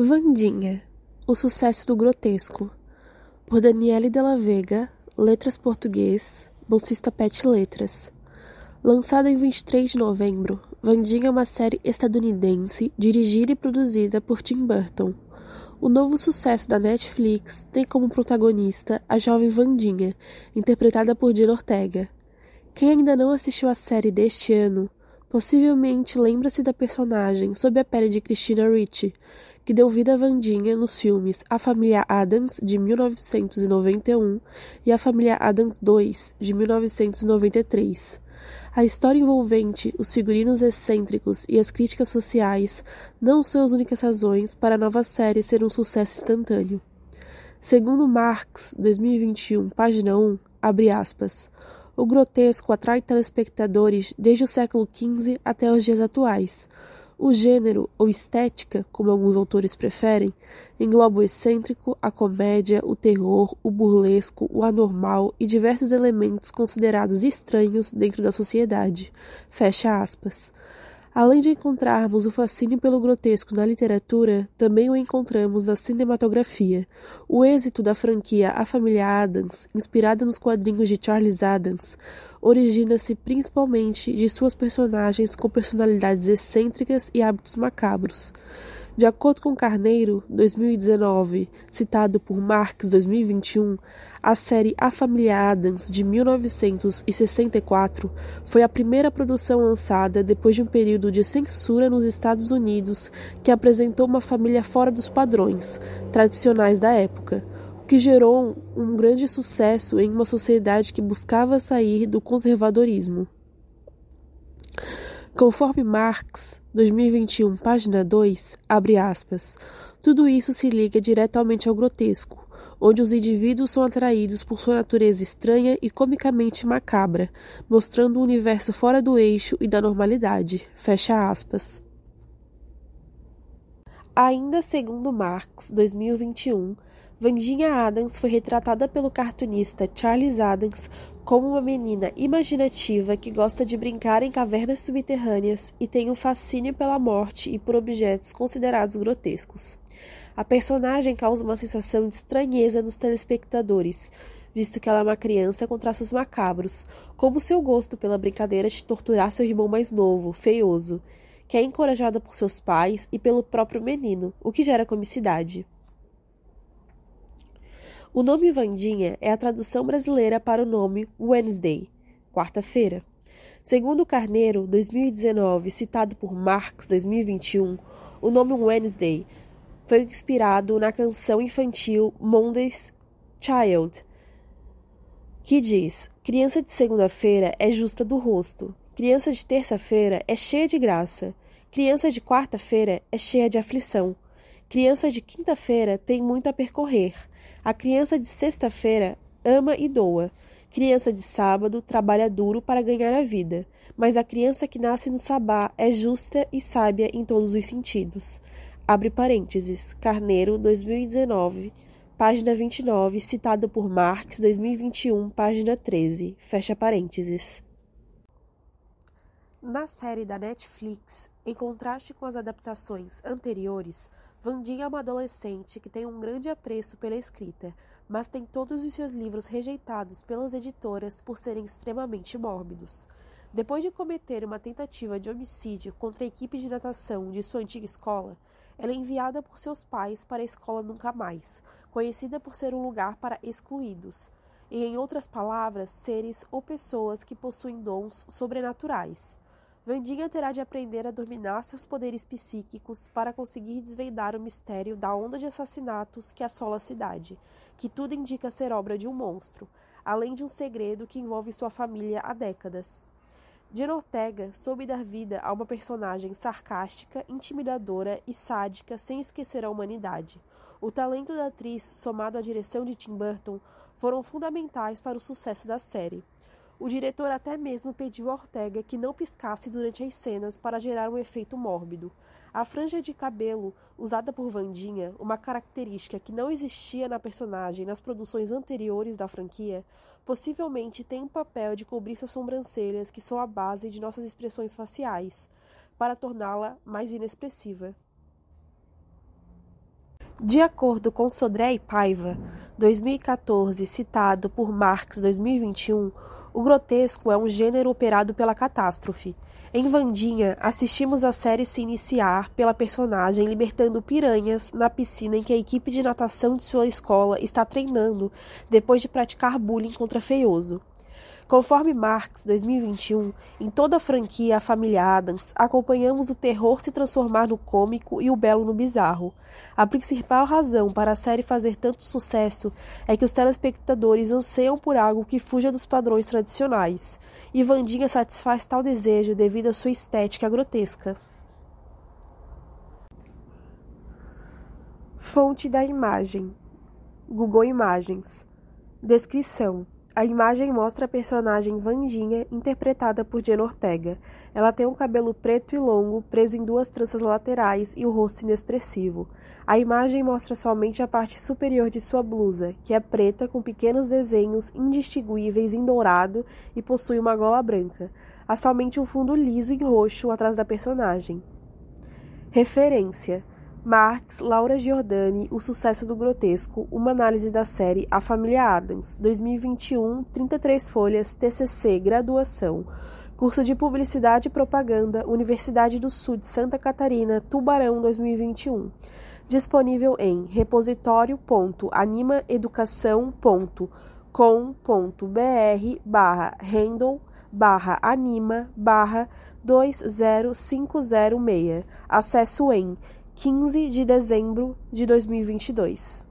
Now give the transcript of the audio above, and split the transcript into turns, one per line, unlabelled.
Vandinha, o sucesso do grotesco, por Daniele Della Vega, Letras Português, bolsista Pet Letras. Lançada em 23 de novembro, Vandinha é uma série estadunidense dirigida e produzida por Tim Burton. O novo sucesso da Netflix tem como protagonista a jovem Vandinha, interpretada por Dina Ortega. Quem ainda não assistiu a série deste ano Possivelmente lembra-se da personagem sob a pele de Christina Ricci, que deu vida a Vandinha nos filmes A Família Adams, de 1991, e A Família Adams 2, de 1993. A história envolvente, os figurinos excêntricos e as críticas sociais não são as únicas razões para a nova série ser um sucesso instantâneo. Segundo Marx, 2021, página 1, abre aspas, o grotesco atrai telespectadores desde o século XV até os dias atuais. O gênero, ou estética, como alguns autores preferem, engloba o excêntrico, a comédia, o terror, o burlesco, o anormal e diversos elementos considerados estranhos dentro da sociedade. Fecha aspas. Além de encontrarmos o fascínio pelo grotesco na literatura, também o encontramos na cinematografia. O êxito da franquia A Família Adams, inspirada nos quadrinhos de Charles Adams, origina-se principalmente de suas personagens com personalidades excêntricas e hábitos macabros. De acordo com Carneiro, 2019, citado por Marx 2021, a série A Família Adams, de 1964, foi a primeira produção lançada depois de um período de censura nos Estados Unidos que apresentou uma família fora dos padrões tradicionais da época, o que gerou um grande sucesso em uma sociedade que buscava sair do conservadorismo. Conforme Marx, 2021, página 2, abre aspas, tudo isso se liga diretamente ao grotesco, onde os indivíduos são atraídos por sua natureza estranha e comicamente macabra, mostrando um universo fora do eixo e da normalidade. Fecha aspas. Ainda segundo Marx, 2021, Vandinha Adams foi retratada pelo cartunista Charles Adams como uma menina imaginativa que gosta de brincar em cavernas subterrâneas e tem um fascínio pela morte e por objetos considerados grotescos. A personagem causa uma sensação de estranheza nos telespectadores, visto que ela é uma criança com traços macabros, como seu gosto pela brincadeira de torturar seu irmão mais novo, feioso, que é encorajada por seus pais e pelo próprio menino, o que gera comicidade. O nome Vandinha é a tradução brasileira para o nome Wednesday, quarta-feira. Segundo Carneiro, 2019, citado por Marx, 2021, o nome Wednesday foi inspirado na canção infantil Monday's Child, que diz: Criança de segunda-feira é justa do rosto, criança de terça-feira é cheia de graça, criança de quarta-feira é cheia de aflição, criança de quinta-feira tem muito a percorrer. A criança de sexta-feira ama e doa. Criança de sábado trabalha duro para ganhar a vida, mas a criança que nasce no sabá é justa e sábia em todos os sentidos. Abre parênteses. Carneiro, 2019, página 29, citado por Marx, 2021, página 13. Fecha parênteses. Na série da Netflix, em contraste com as adaptações anteriores, Vandinha é uma adolescente que tem um grande apreço pela escrita, mas tem todos os seus livros rejeitados pelas editoras por serem extremamente mórbidos. Depois de cometer uma tentativa de homicídio contra a equipe de natação de sua antiga escola, ela é enviada por seus pais para a escola Nunca Mais, conhecida por ser um lugar para excluídos, e, em outras palavras, seres ou pessoas que possuem dons sobrenaturais. Vandinha terá de aprender a dominar seus poderes psíquicos para conseguir desvendar o mistério da onda de assassinatos que assola a cidade, que tudo indica ser obra de um monstro, além de um segredo que envolve sua família há décadas. Jen Ortega soube dar vida a uma personagem sarcástica, intimidadora e sádica sem esquecer a humanidade. O talento da atriz, somado à direção de Tim Burton, foram fundamentais para o sucesso da série. O diretor até mesmo pediu a Ortega que não piscasse durante as cenas para gerar um efeito mórbido. A franja de cabelo usada por Vandinha, uma característica que não existia na personagem nas produções anteriores da franquia, possivelmente tem um papel de cobrir suas sobrancelhas, que são a base de nossas expressões faciais, para torná-la mais inexpressiva. De acordo com Sodré e Paiva, 2014, citado por Marx 2021, o grotesco é um gênero operado pela catástrofe. Em Vandinha, assistimos a série se iniciar pela personagem libertando piranhas na piscina em que a equipe de natação de sua escola está treinando depois de praticar bullying contra Feioso. Conforme Marx 2021, em toda a franquia A Família Adams, acompanhamos o terror se transformar no cômico e o belo no bizarro. A principal razão para a série fazer tanto sucesso é que os telespectadores anseiam por algo que fuja dos padrões tradicionais, e Vandinha satisfaz tal desejo devido à sua estética grotesca. Fonte da imagem: Google Imagens. Descrição: a imagem mostra a personagem Vandinha, interpretada por Jenna Ortega. Ela tem um cabelo preto e longo, preso em duas tranças laterais e o um rosto inexpressivo. A imagem mostra somente a parte superior de sua blusa, que é preta com pequenos desenhos indistinguíveis em dourado e possui uma gola branca. Há somente um fundo liso em roxo atrás da personagem. Referência: Marx, Laura Giordani, O Sucesso do Grotesco, uma análise da série A Família Adams, 2021, 33 folhas, TCC, graduação, curso de Publicidade e Propaganda, Universidade do Sul de Santa Catarina, Tubarão, 2021. Disponível em repositório.animaeducação.com.br barra handle barra anima barra 20506. Acesso em 15 de dezembro de 2022.